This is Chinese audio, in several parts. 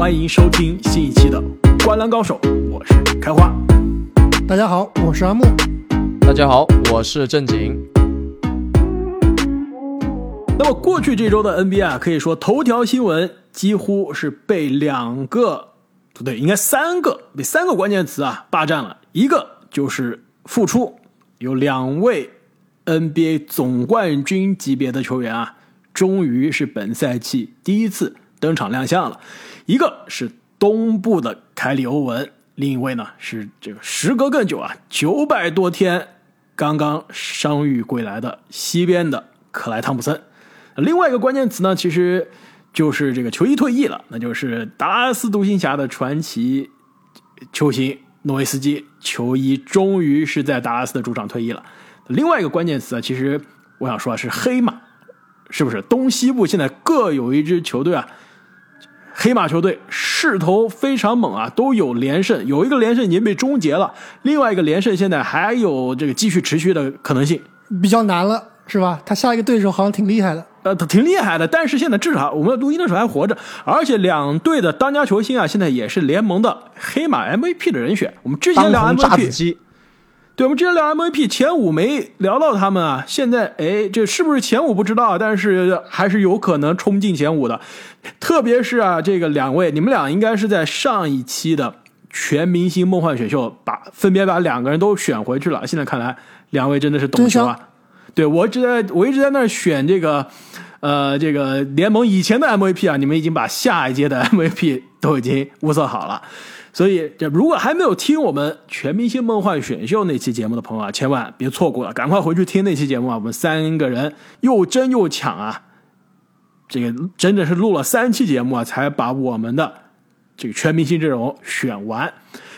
欢迎收听新一期的《灌篮高手》，我是开花。大家好，我是阿木。大家好，我是正经。那么过去这周的 NBA 啊，可以说头条新闻几乎是被两个不对，应该三个被三个关键词啊霸占了。一个就是复出，有两位 NBA 总冠军级别的球员啊，终于是本赛季第一次登场亮相了。一个是东部的凯里欧文，另一位呢是这个时隔更久啊，九百多天刚刚伤愈归来的西边的克莱汤普森。另外一个关键词呢，其实就是这个球衣退役了，那就是达拉斯独行侠的传奇球星诺维斯基，球衣终于是在达拉斯的主场退役了。另外一个关键词啊，其实我想说的是黑马，是不是？东西部现在各有一支球队啊，黑马球队势头非常猛啊，都有连胜，有一个连胜已经被终结了，另外一个连胜现在还有这个继续持续的可能性，比较难了，是吧？他下一个对手好像挺厉害的。呃，他挺厉害的，但是现在至少我们录音的时候还活着，而且两队的当家球星啊，现在也是联盟的黑马 MVP 的人选。我们之前聊 MVP，对，我们之前聊 MVP 前五没聊到他们啊，现在哎，这是不是前五不知道，但是还是有可能冲进前五的。特别是啊，这个两位，你们俩应该是在上一期的全明星梦幻选秀把分别把两个人都选回去了。现在看来，两位真的是懂球啊。对我一直在我一直在那选这个，呃，这个联盟以前的 MVP 啊，你们已经把下一届的 MVP 都已经物色好了，所以这如果还没有听我们全明星梦幻选秀那期节目的朋友啊，千万别错过了，赶快回去听那期节目啊！我们三个人又争又抢啊，这个真的是录了三期节目啊，才把我们的这个全明星阵容选完。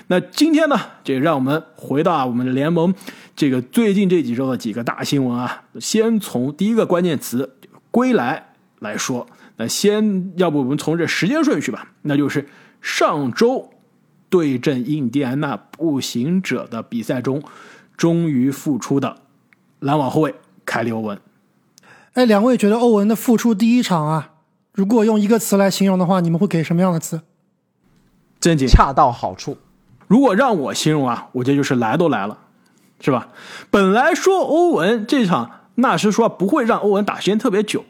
那今天呢，这让我们回到啊我们的联盟这个最近这几周的几个大新闻啊。先从第一个关键词“归来”来说，那先要不我们从这时间顺序吧，那就是上周对阵印第安纳步行者的比赛中，终于复出的篮网后卫凯里欧文。哎，两位觉得欧文的复出第一场啊，如果用一个词来形容的话，你们会给什么样的词？正经，恰到好处。如果让我形容啊，我觉得就是来都来了，是吧？本来说欧文这场，纳什说不会让欧文打时间特别久，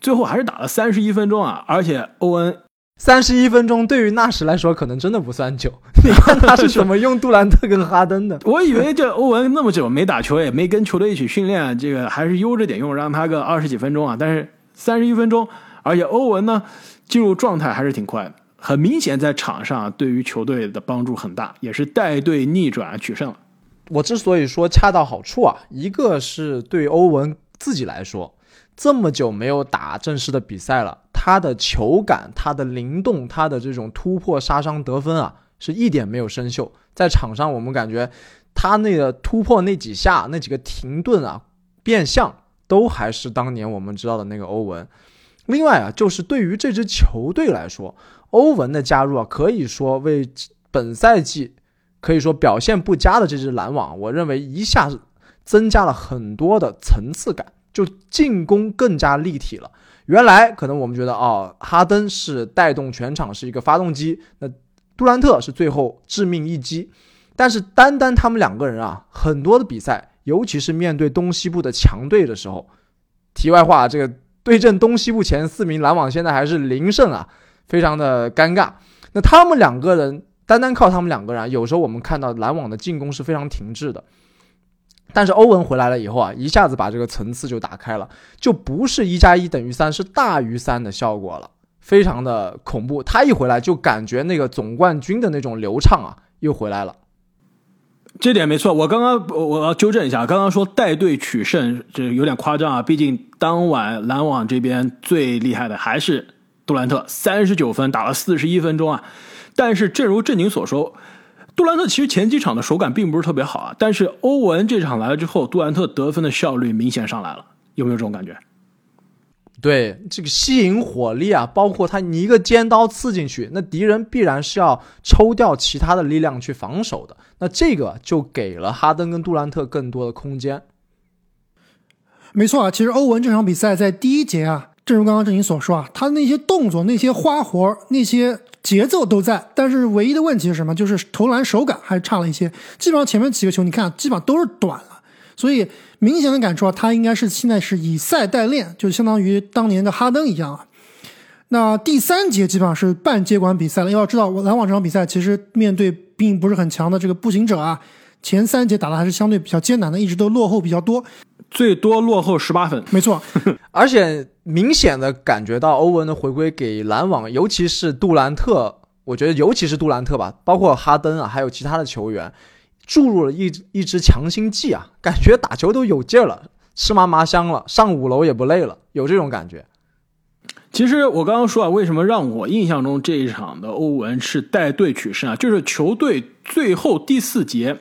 最后还是打了三十一分钟啊！而且欧文三十一分钟对于纳什来说可能真的不算久。你看他是怎么用杜兰特跟哈登的？我以为这欧文那么久没打球，也没跟球队一起训练，这个还是悠着点用，让他个二十几分钟啊！但是三十一分钟，而且欧文呢进入状态还是挺快的。很明显，在场上对于球队的帮助很大，也是带队逆转取胜了。我之所以说恰到好处啊，一个是对欧文自己来说，这么久没有打正式的比赛了，他的球感、他的灵动、他的这种突破、杀伤、得分啊，是一点没有生锈。在场上，我们感觉他那个突破那几下、那几个停顿啊、变向，都还是当年我们知道的那个欧文。另外啊，就是对于这支球队来说。欧文的加入啊，可以说为本赛季可以说表现不佳的这支篮网，我认为一下增加了很多的层次感，就进攻更加立体了。原来可能我们觉得哦，哈登是带动全场是一个发动机，那杜兰特是最后致命一击，但是单单他们两个人啊，很多的比赛，尤其是面对东西部的强队的时候，题外话，这个对阵东西部前四名篮网现在还是零胜啊。非常的尴尬。那他们两个人单单靠他们两个人，有时候我们看到篮网的进攻是非常停滞的。但是欧文回来了以后啊，一下子把这个层次就打开了，就不是一加一等于三，是大于三的效果了，非常的恐怖。他一回来就感觉那个总冠军的那种流畅啊，又回来了。这点没错，我刚刚我要纠正一下，刚刚说带队取胜这有点夸张啊，毕竟当晚篮网这边最厉害的还是。杜兰特三十九分打了四十一分钟啊，但是正如正经所说，杜兰特其实前几场的手感并不是特别好啊。但是欧文这场来了之后，杜兰特得分的效率明显上来了，有没有这种感觉？对，这个吸引火力啊，包括他你一个尖刀刺进去，那敌人必然是要抽掉其他的力量去防守的，那这个就给了哈登跟杜兰特更多的空间。没错啊，其实欧文这场比赛在第一节啊。正如刚刚郑宁所说啊，他那些动作、那些花活、那些节奏都在，但是唯一的问题是什么？就是投篮手感还差了一些。基本上前面几个球，你看基本上都是短了，所以明显的感受啊，他应该是现在是以赛代练，就相当于当年的哈登一样啊。那第三节基本上是半接管比赛了。要知道，篮网这场比赛其实面对并不是很强的这个步行者啊，前三节打的还是相对比较艰难的，一直都落后比较多。最多落后十八分，没错，而且明显的感觉到欧文的回归给篮网，尤其是杜兰特，我觉得尤其是杜兰特吧，包括哈登啊，还有其他的球员，注入了一一支强心剂啊，感觉打球都有劲儿了，吃嘛嘛香了，上五楼也不累了，有这种感觉。其实我刚刚说啊，为什么让我印象中这一场的欧文是带队取胜啊？就是球队最后第四节。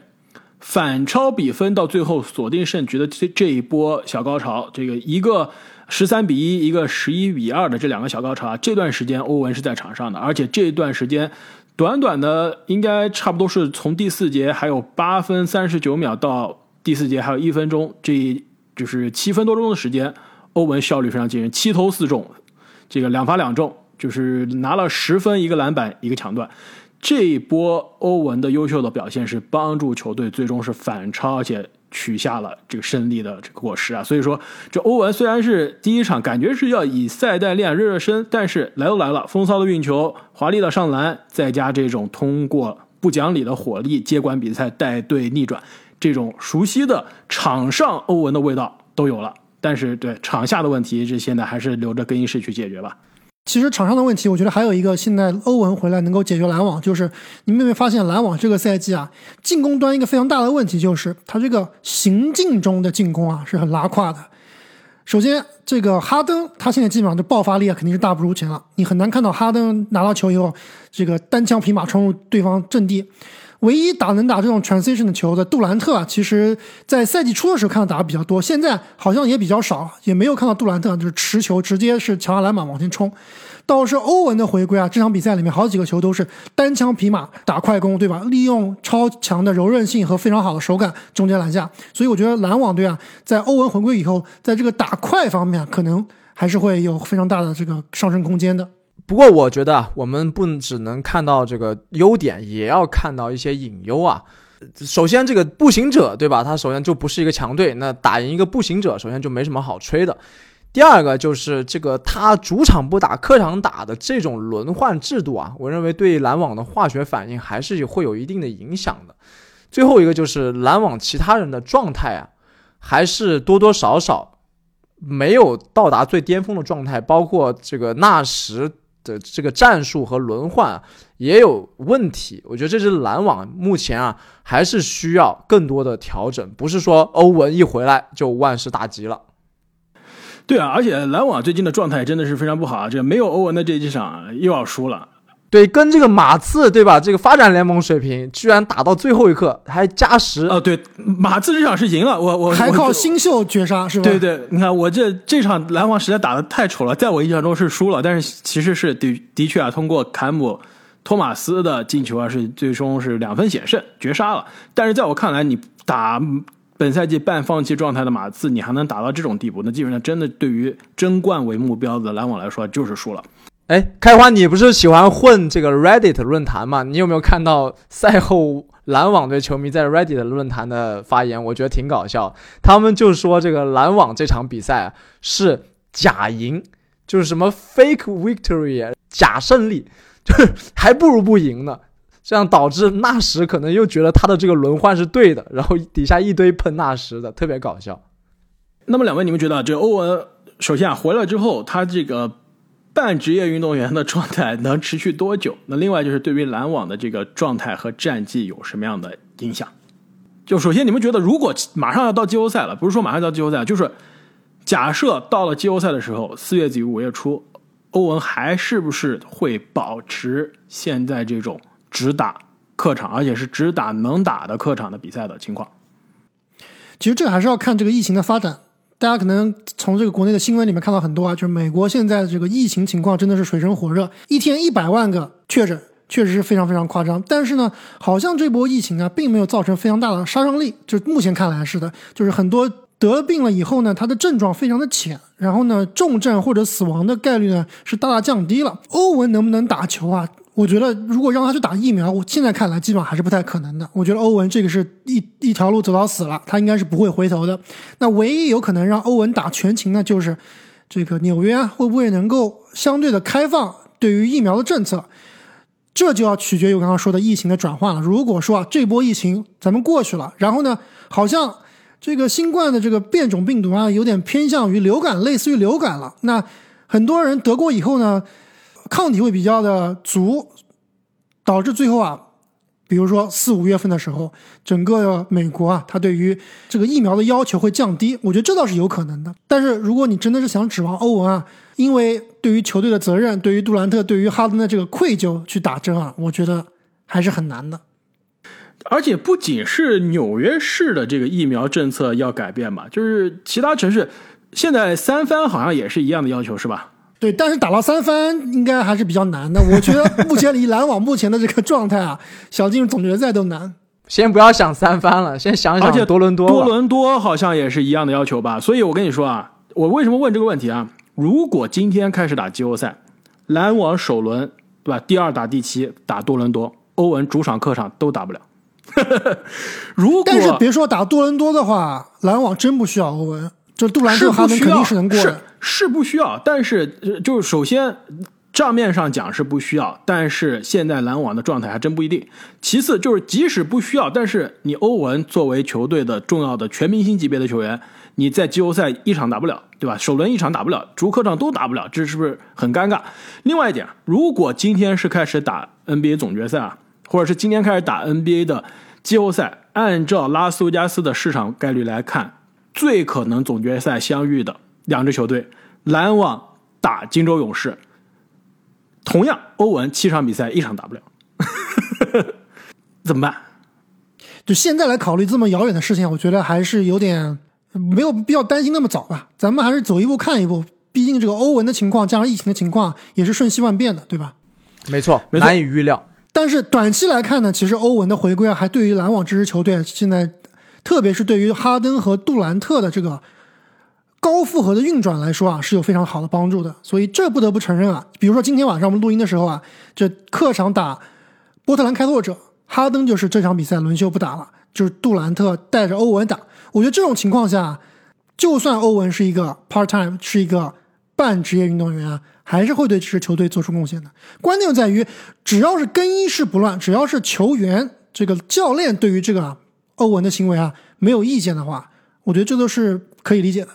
反超比分到最后锁定胜局的这这一波小高潮，这个一个十三比一，一个十一比二的这两个小高潮，这段时间欧文是在场上的，而且这段时间短短的应该差不多是从第四节还有八分三十九秒到第四节还有一分钟，这就是七分多钟的时间，欧文效率非常惊人，七投四中，这个两罚两中，就是拿了十分一个篮板一个抢断。这一波欧文的优秀的表现是帮助球队最终是反超，而且取下了这个胜利的这个果实啊。所以说，这欧文虽然是第一场感觉是要以赛代练热热身，但是来都来了，风骚的运球、华丽的上篮，再加这种通过不讲理的火力接管比赛、带队逆转，这种熟悉的场上欧文的味道都有了。但是对场下的问题，这现在还是留着更衣室去解决吧。其实场上的问题，我觉得还有一个，现在欧文回来能够解决篮网，就是你们有没有发现篮网这个赛季啊，进攻端一个非常大的问题就是他这个行进中的进攻啊是很拉胯的。首先，这个哈登他现在基本上的爆发力啊肯定是大不如前了，你很难看到哈登拿到球以后这个单枪匹马冲入对方阵地。唯一打能打这种 transition 的球的杜兰特啊，其实在赛季初的时候看到打的比较多，现在好像也比较少，也没有看到杜兰特就是持球直接是抢下篮板往前冲。倒是欧文的回归啊，这场比赛里面好几个球都是单枪匹马打快攻，对吧？利用超强的柔韧性和非常好的手感中间篮下，所以我觉得篮网队啊，在欧文回归以后，在这个打快方面可能还是会有非常大的这个上升空间的。不过我觉得我们不只能看到这个优点，也要看到一些隐忧啊。首先，这个步行者，对吧？他首先就不是一个强队，那打赢一个步行者，首先就没什么好吹的。第二个就是这个他主场不打，客场打的这种轮换制度啊，我认为对篮网的化学反应还是会有一定的影响的。最后一个就是篮网其他人的状态啊，还是多多少少没有到达最巅峰的状态，包括这个纳什。的这个战术和轮换也有问题，我觉得这支篮网目前啊还是需要更多的调整，不是说欧文一回来就万事大吉了。对啊，而且篮网最近的状态真的是非常不好啊，这没有欧文的这几场又要输了。对，跟这个马刺对吧？这个发展联盟水平居然打到最后一刻还加时哦。对，马刺这场是赢了，我我还靠新秀绝杀是吧？对对，你看我这这场篮网实在打的太丑了，在我印象中是输了，但是其实是的的确啊，通过坎姆托马斯的进球啊，是最终是两分险胜绝杀了。但是在我看来，你打本赛季半放弃状态的马刺，你还能打到这种地步，那基本上真的对于争冠为目标的篮网来说就是输了。哎，开花，你不是喜欢混这个 Reddit 论坛吗？你有没有看到赛后篮网队球迷在 Reddit 论坛的发言？我觉得挺搞笑。他们就说这个篮网这场比赛是假赢，就是什么 fake victory，假胜利，就是还不如不赢呢。这样导致纳什可能又觉得他的这个轮换是对的，然后底下一堆喷纳什的，特别搞笑。那么两位，你们觉得这欧文首先啊回来之后，他这个？半职业运动员的状态能持续多久？那另外就是对于篮网的这个状态和战绩有什么样的影响？就首先，你们觉得如果马上要到季后赛了，不是说马上到季后赛，就是假设到了季后赛的时候，四月底五月初，欧文还是不是会保持现在这种只打客场，而且是只打能打的客场的比赛的情况？其实这还是要看这个疫情的发展。大家可能从这个国内的新闻里面看到很多啊，就是美国现在的这个疫情情况真的是水深火热，一天一百万个确诊，确实是非常非常夸张。但是呢，好像这波疫情啊，并没有造成非常大的杀伤力，就目前看来是的，就是很多得病了以后呢，他的症状非常的浅，然后呢，重症或者死亡的概率呢是大大降低了。欧文能不能打球啊？我觉得如果让他去打疫苗，我现在看来基本上还是不太可能的。我觉得欧文这个是一一条路走到死了，他应该是不会回头的。那唯一有可能让欧文打全勤的，就是这个纽约会不会能够相对的开放对于疫苗的政策。这就要取决于我刚刚说的疫情的转换了。如果说啊，这波疫情咱们过去了，然后呢，好像这个新冠的这个变种病毒啊，有点偏向于流感，类似于流感了。那很多人得过以后呢，抗体会比较的足，导致最后啊，比如说四五月份的时候，整个美国啊，它对于这个疫苗的要求会降低。我觉得这倒是有可能的。但是如果你真的是想指望欧文啊，因为对于球队的责任，对于杜兰特，对于哈登的这个愧疚去打针啊，我觉得还是很难的。而且不仅是纽约市的这个疫苗政策要改变吧，就是其他城市现在三番好像也是一样的要求，是吧？对，但是打到三番应该还是比较难的。我觉得目前离篮网目前的这个状态啊，想进入总决赛都难。先不要想三番了，先想想而且多伦多。多伦多好像也是一样的要求吧？所以我跟你说啊，我为什么问这个问题啊？如果今天开始打季后赛，篮网首轮对吧？第二打第七打多伦多，欧文主场客场都打不了。如果但是别说打多伦多的话，篮网真不需要欧文，就杜兰特哈登肯定是能过的，是不需要。但是就是首先账面上讲是不需要，但是现在篮网的状态还真不一定。其次就是即使不需要，但是你欧文作为球队的重要的全明星级别的球员。你在季后赛一场打不了，对吧？首轮一场打不了，主客场都打不了，这是不是很尴尬？另外一点，如果今天是开始打 NBA 总决赛啊，或者是今天开始打 NBA 的季后赛，按照拉斯维加斯的市场概率来看，最可能总决赛相遇的两支球队，篮网打金州勇士，同样欧文七场比赛一场打不了，怎么办？就现在来考虑这么遥远的事情，我觉得还是有点。没有必要担心那么早吧，咱们还是走一步看一步。毕竟这个欧文的情况加上疫情的情况也是瞬息万变的，对吧？没错，难以预料。但是短期来看呢，其实欧文的回归啊，还对于篮网这支球队现在，特别是对于哈登和杜兰特的这个高负荷的运转来说啊，是有非常好的帮助的。所以这不得不承认啊，比如说今天晚上我们录音的时候啊，这客场打波特兰开拓者，哈登就是这场比赛轮休不打了，就是杜兰特带着欧文打。我觉得这种情况下，就算欧文是一个 part time，是一个半职业运动员啊，还是会对这支球队做出贡献的。关键在于，只要是更衣室不乱，只要是球员这个教练对于这个欧文的行为啊没有意见的话，我觉得这都是可以理解的。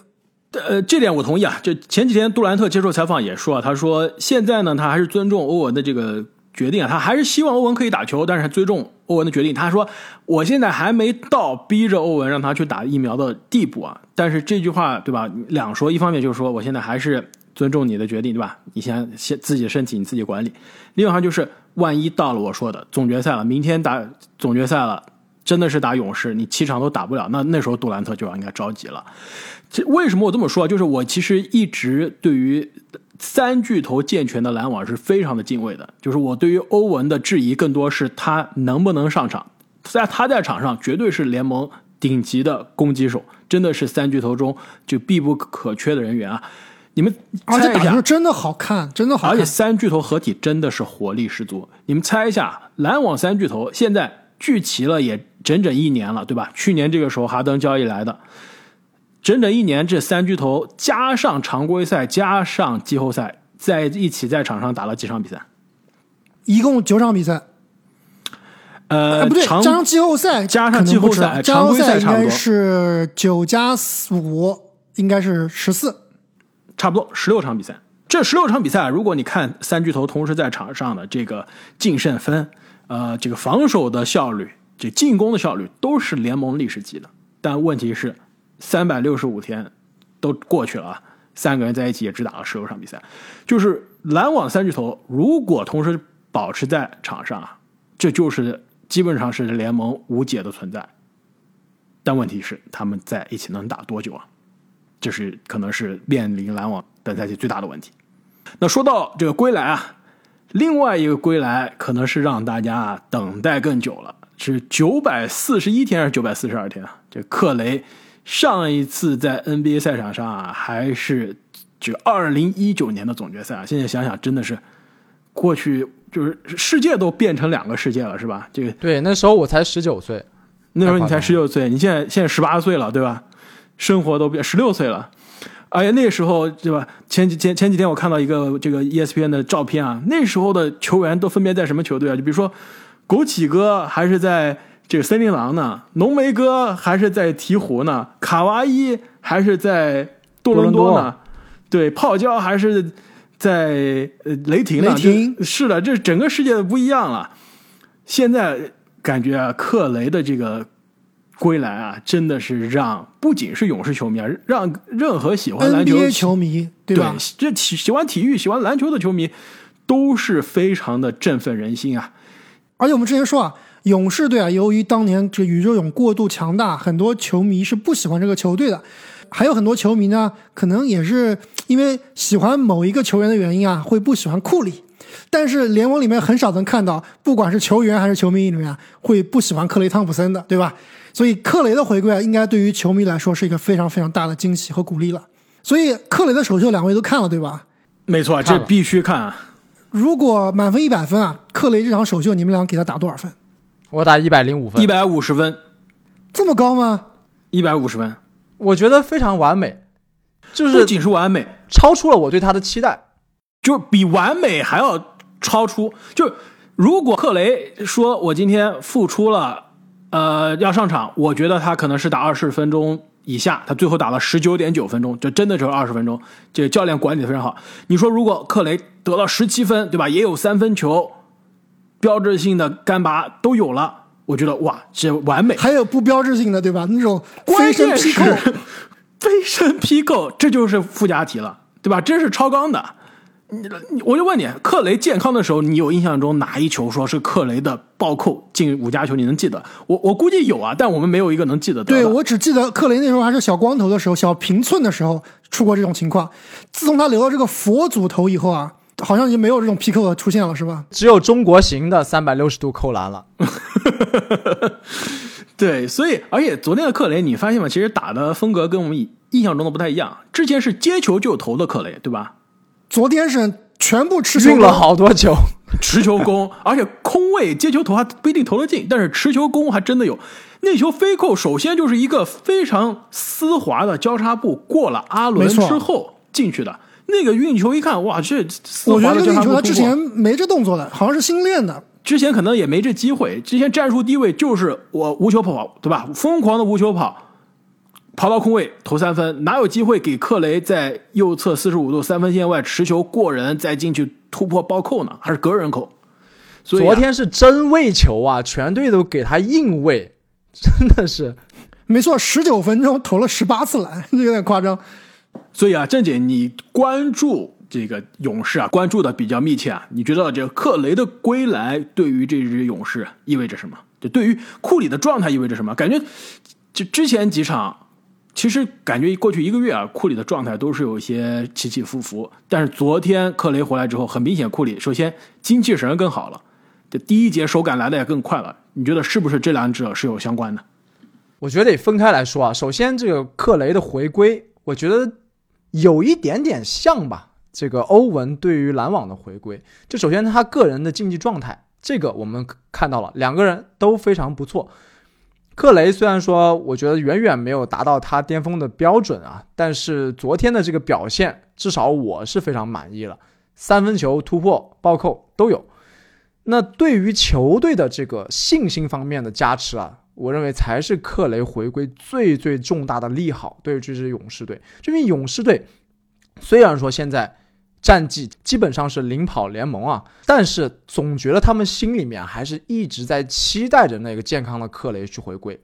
呃，这点我同意啊。就前几天杜兰特接受采访也说，他说现在呢，他还是尊重欧文的这个。决定啊，他还是希望欧文可以打球，但是尊重欧文的决定。他说：“我现在还没到逼着欧文让他去打疫苗的地步啊。”但是这句话对吧？两说，一方面就是说我现在还是尊重你的决定，对吧？你先先自己的身体你自己管理。另外就是，万一到了我说的总决赛了，明天打总决赛了，真的是打勇士，你七场都打不了，那那时候杜兰特就要应该着急了。这为什么我这么说？就是我其实一直对于。三巨头健全的篮网是非常的敬畏的，就是我对于欧文的质疑更多是他能不能上场，在他在场上绝对是联盟顶级的攻击手，真的是三巨头中就必不可缺的人员啊！你们猜一下，真的好看，真的好看，而且三巨头合体真的是活力十足。你们猜一下，篮网三巨头现在聚齐了也整整一年了，对吧？去年这个时候哈登交易来的。整整一年，这三巨头加上常规赛加上季后赛，在一起在场上打了几场比赛？一共九场比赛。呃，不对，加上季后赛，加上季后赛，常规赛应该是九加五，应该是十四，差不多十六场比赛。这十六场比赛，如果你看三巨头同时在场上的这个净胜分，呃，这个防守的效率，这进攻的效率，都是联盟历史级的。但问题是。三百六十五天都过去了，三个人在一起也只打了十六场比赛，就是篮网三巨头如果同时保持在场上啊，这就是基本上是联盟无解的存在。但问题是他们在一起能打多久啊？这是可能是面临篮网本赛季最大的问题。那说到这个归来啊，另外一个归来可能是让大家等待更久了，是九百四十一天还是九百四十二天啊？这克雷。上一次在 NBA 赛场上啊，还是就二零一九年的总决赛啊。现在想想，真的是过去就是世界都变成两个世界了，是吧？这个对，那时候我才十九岁，那时候你才十九岁，你现在现在十八岁了，对吧？生活都变十六岁了。哎呀，那时候对吧？前几前前几天我看到一个这个 ESPN 的照片啊，那时候的球员都分别在什么球队啊？就比如说枸杞哥还是在这个森林狼呢，浓眉哥还是在鹈鹕呢，卡哇伊还是在多伦多呢，对，泡椒还是在呃雷霆呢。雷霆是的，这整个世界都不一样了。现在感觉啊，克雷的这个。归来啊，真的是让不仅是勇士球迷啊，让任何喜欢篮球球迷，对吧？这喜喜欢体育、喜欢篮球的球迷，都是非常的振奋人心啊！而且我们之前说啊，勇士队啊，由于当年这宇宙勇过度强大，很多球迷是不喜欢这个球队的。还有很多球迷呢，可能也是因为喜欢某一个球员的原因啊，会不喜欢库里。但是联盟里面很少能看到，不管是球员还是球迷里面会不喜欢克雷汤普森的，对吧？所以克雷的回归啊，应该对于球迷来说是一个非常非常大的惊喜和鼓励了。所以克雷的首秀，两位都看了对吧？没错，这必须看。啊。如果满分一百分啊，克雷这场首秀，你们俩给他打多少分？我打一百零五分，一百五十分，这么高吗？一百五十分，我觉得非常完美，就是不仅是完美，超出了我对他的期待，就是比完美还要超出。就如果克雷说我今天付出了。呃，要上场，我觉得他可能是打二十分钟以下，他最后打了十九点九分钟，就真的只有二十分钟。这个教练管理的非常好。你说如果克雷得到十七分，对吧？也有三分球，标志性的干拔都有了，我觉得哇，这完美。还有不标志性的，对吧？那种飞身劈扣，飞身劈扣，这就是附加题了，对吧？这是超纲的。你我就问你，克雷健康的时候，你有印象中哪一球说是克雷的暴扣进五加球？你能记得？我我估计有啊，但我们没有一个能记得。对我只记得克雷那时候还是小光头的时候，小平寸的时候出过这种情况。自从他留了这个佛祖头以后啊，好像就没有这种劈扣出现了，是吧？只有中国型的三百六十度扣篮了。对，所以而且昨天的克雷，你发现吗？其实打的风格跟我们印象中的不太一样。之前是接球就投的克雷，对吧？昨天是全部 持球了好多球，持球攻，而且空位接球投还不一定投得进，但是持球攻还真的有。那球飞扣首先就是一个非常丝滑的交叉步，过了阿伦之后进去的那个运球，一看哇，这我觉得运球他之前没这动作的，好像是新练的，之前可能也没这机会。之前战术低位就是我无球跑，对吧？疯狂的无球跑。跑到空位投三分，哪有机会给克雷在右侧四十五度三分线外持球过人再进去突破暴扣呢？还是隔人扣？昨天是真喂球啊，全队都给他硬喂，真的是。没错，十九分钟投了十八次篮，这有点夸张。所以啊，郑姐，你关注这个勇士啊，关注的比较密切啊。你觉得这个克雷的归来对于这支勇士意味着什么？就对于库里的状态意味着什么？感觉就之前几场。其实感觉过去一个月啊，库里的状态都是有一些起起伏伏。但是昨天克雷回来之后，很明显库里首先精气神更好了，这第一节手感来的也更快了。你觉得是不是这两者是有相关的？我觉得得分开来说啊。首先，这个克雷的回归，我觉得有一点点像吧。这个欧文对于篮网的回归，就首先他个人的竞技状态，这个我们看到了，两个人都非常不错。克雷虽然说，我觉得远远没有达到他巅峰的标准啊，但是昨天的这个表现，至少我是非常满意了。三分球突破、暴扣都有。那对于球队的这个信心方面的加持啊，我认为才是克雷回归最最重大的利好。对于这支勇士队，因为勇士队虽然说现在。战绩基本上是领跑联盟啊，但是总觉得他们心里面还是一直在期待着那个健康的克雷去回归。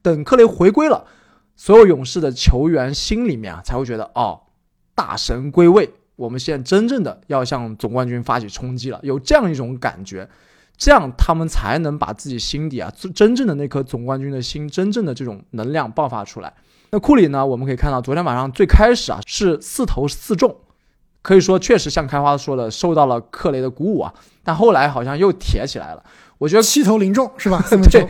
等克雷回归了，所有勇士的球员心里面啊才会觉得哦，大神归位，我们现在真正的要向总冠军发起冲击了，有这样一种感觉，这样他们才能把自己心底啊真正的那颗总冠军的心，真正的这种能量爆发出来。那库里呢，我们可以看到昨天晚上最开始啊是四投四中。可以说，确实像开花说的，受到了克雷的鼓舞啊。但后来好像又铁起来了。我觉得七投零中是吧？对，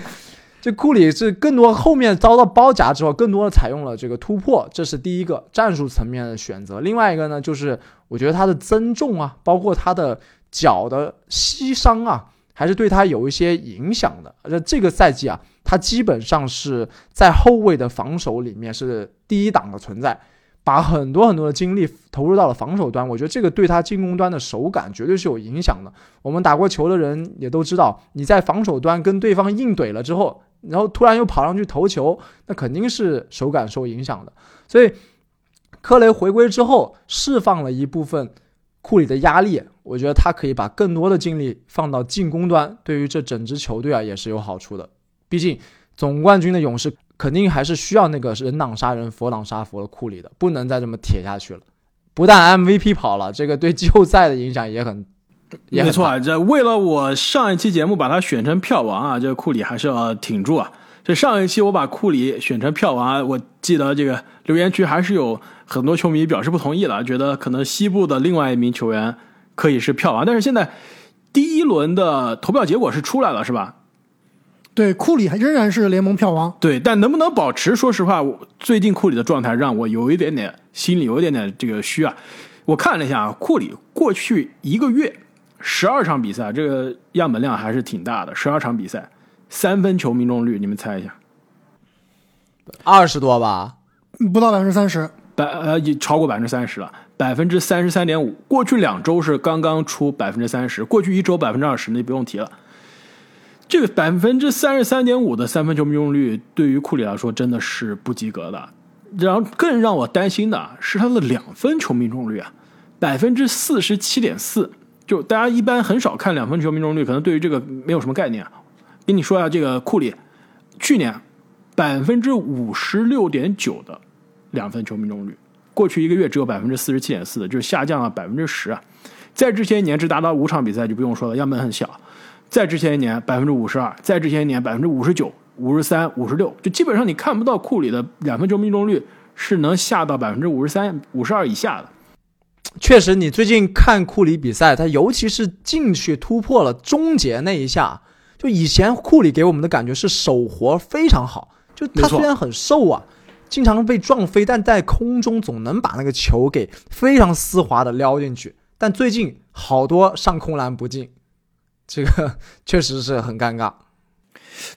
这库里是更多后面遭到包夹之后，更多的采用了这个突破，这是第一个战术层面的选择。另外一个呢，就是我觉得他的增重啊，包括他的脚的膝伤啊，还是对他有一些影响的。而这个赛季啊，他基本上是在后卫的防守里面是第一档的存在。把很多很多的精力投入到了防守端，我觉得这个对他进攻端的手感绝对是有影响的。我们打过球的人也都知道，你在防守端跟对方硬怼了之后，然后突然又跑上去投球，那肯定是手感受影响的。所以，克雷回归之后，释放了一部分库里的压力，我觉得他可以把更多的精力放到进攻端，对于这整支球队啊也是有好处的。毕竟总冠军的勇士。肯定还是需要那个人挡杀人，佛挡杀佛的库里的，不能再这么铁下去了。不但 MVP 跑了，这个对季后赛的影响也很，没错啊。这为了我上一期节目把他选成票王啊，这库里还是要挺住啊。这上一期我把库里选成票王，我记得这个留言区还是有很多球迷表示不同意了，觉得可能西部的另外一名球员可以是票王。但是现在第一轮的投票结果是出来了，是吧？对，库里还仍然是联盟票王。对，但能不能保持？说实话，最近库里的状态让我有一点点心里有一点点这个虚啊。我看了一下啊，库里过去一个月十二场比赛，这个样本量还是挺大的。十二场比赛，三分球命中率，你们猜一下？二十多吧？不到百分之三十。百呃，已超过百分之三十了，百分之三十三点五。过去两周是刚刚出百分之三十，过去一周百分之二十，那不用提了。这个百分之三十三点五的三分球命中率，对于库里来说真的是不及格的。然后更让我担心的是他的两分球命中率啊，百分之四十七点四。就大家一般很少看两分球命中率，可能对于这个没有什么概念。跟你说一下，这个库里去年百分之五十六点九的两分球命中率，过去一个月只有百分之四十七点四的，就是下降了百分之十啊。在之前一年只达到五场比赛就不用说了，样本很小。再之前一年百分之五十二，再之前一年百分之五十九、五十三、五十六，就基本上你看不到库里的两分球命中率是能下到百分之五十三、五十二以下的。确实，你最近看库里比赛，他尤其是进去突破了终结那一下，就以前库里给我们的感觉是手活非常好，就他虽然很瘦啊，经常被撞飞，但在空中总能把那个球给非常丝滑的撩进去。但最近好多上空篮不进。这个 确实是很尴尬，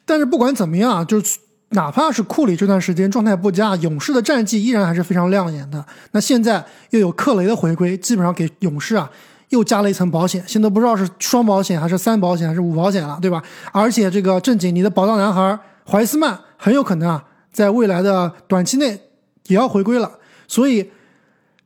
但是不管怎么样，就是哪怕是库里这段时间状态不佳，勇士的战绩依然还是非常亮眼的。那现在又有克雷的回归，基本上给勇士啊又加了一层保险，现在不知道是双保险还是三保险还是五保险了，对吧？而且这个正经，你的宝藏男孩怀斯曼很有可能啊，在未来的短期内也要回归了，所以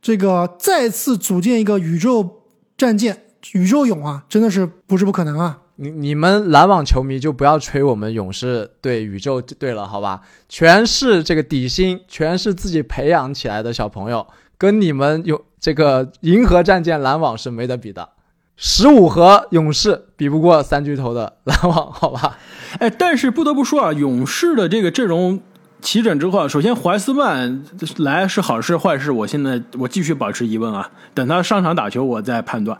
这个再次组建一个宇宙战舰。宇宙勇啊，真的是不是不可能啊！你你们篮网球迷就不要吹我们勇士对宇宙队了，好吧？全是这个底薪，全是自己培养起来的小朋友，跟你们有这个银河战舰篮网是没得比的。十五和勇士比不过三巨头的篮网，好吧？哎，但是不得不说啊，勇士的这个阵容齐整之后，首先怀斯曼来是好事坏事，我现在我继续保持疑问啊，等他上场打球，我再判断。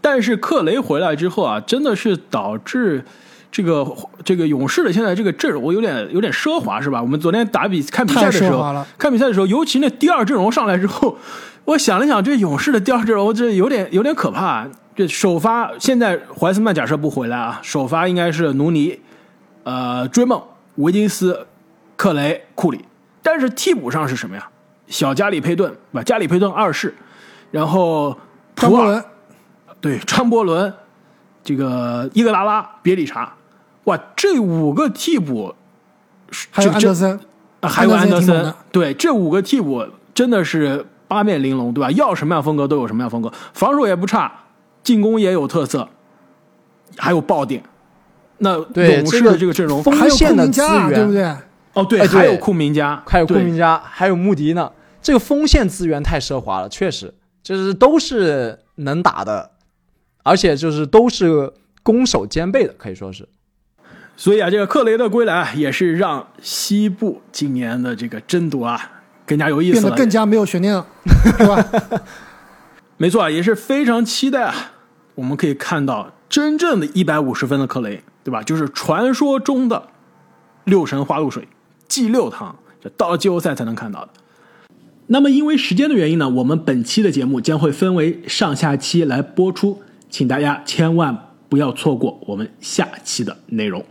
但是克雷回来之后啊，真的是导致这个这个勇士的现在这个阵容有点有点奢华，是吧？我们昨天打比看比赛的时候，看比赛的时候，尤其那第二阵容上来之后，我想了想，这勇士的第二阵容这有点有点可怕。这首发现在怀斯曼假设不回来啊，首发应该是努尼、呃追梦、维金斯、克雷、库里。但是替补上是什么呀？小加里佩顿，不加里佩顿二世，然后普尔。对，张伯伦，这个伊格拉拉、别里查，哇，这五个替补，还有安德森，还有安德森，对，这五个替补真的是八面玲珑，对吧？要什么样风格都有什么样风格，防守也不差，进攻也有特色，还有爆点。那勇士的这个阵容，锋线的资源，对不对？哦，对，还有库明加，还有库明加，还有穆迪呢。这个锋线资源太奢华了，确实，就是都是能打的。而且就是都是攻守兼备的，可以说是。所以啊，这个克雷的归来也是让西部今年的这个争夺啊更加有意思了，变得更加没有悬念了，是吧？没错啊，也是非常期待啊，我们可以看到真正的一百五十分的克雷，对吧？就是传说中的六神花露水，G 六趟，这到了季后赛才能看到的。那么，因为时间的原因呢，我们本期的节目将会分为上下期来播出。请大家千万不要错过我们下期的内容。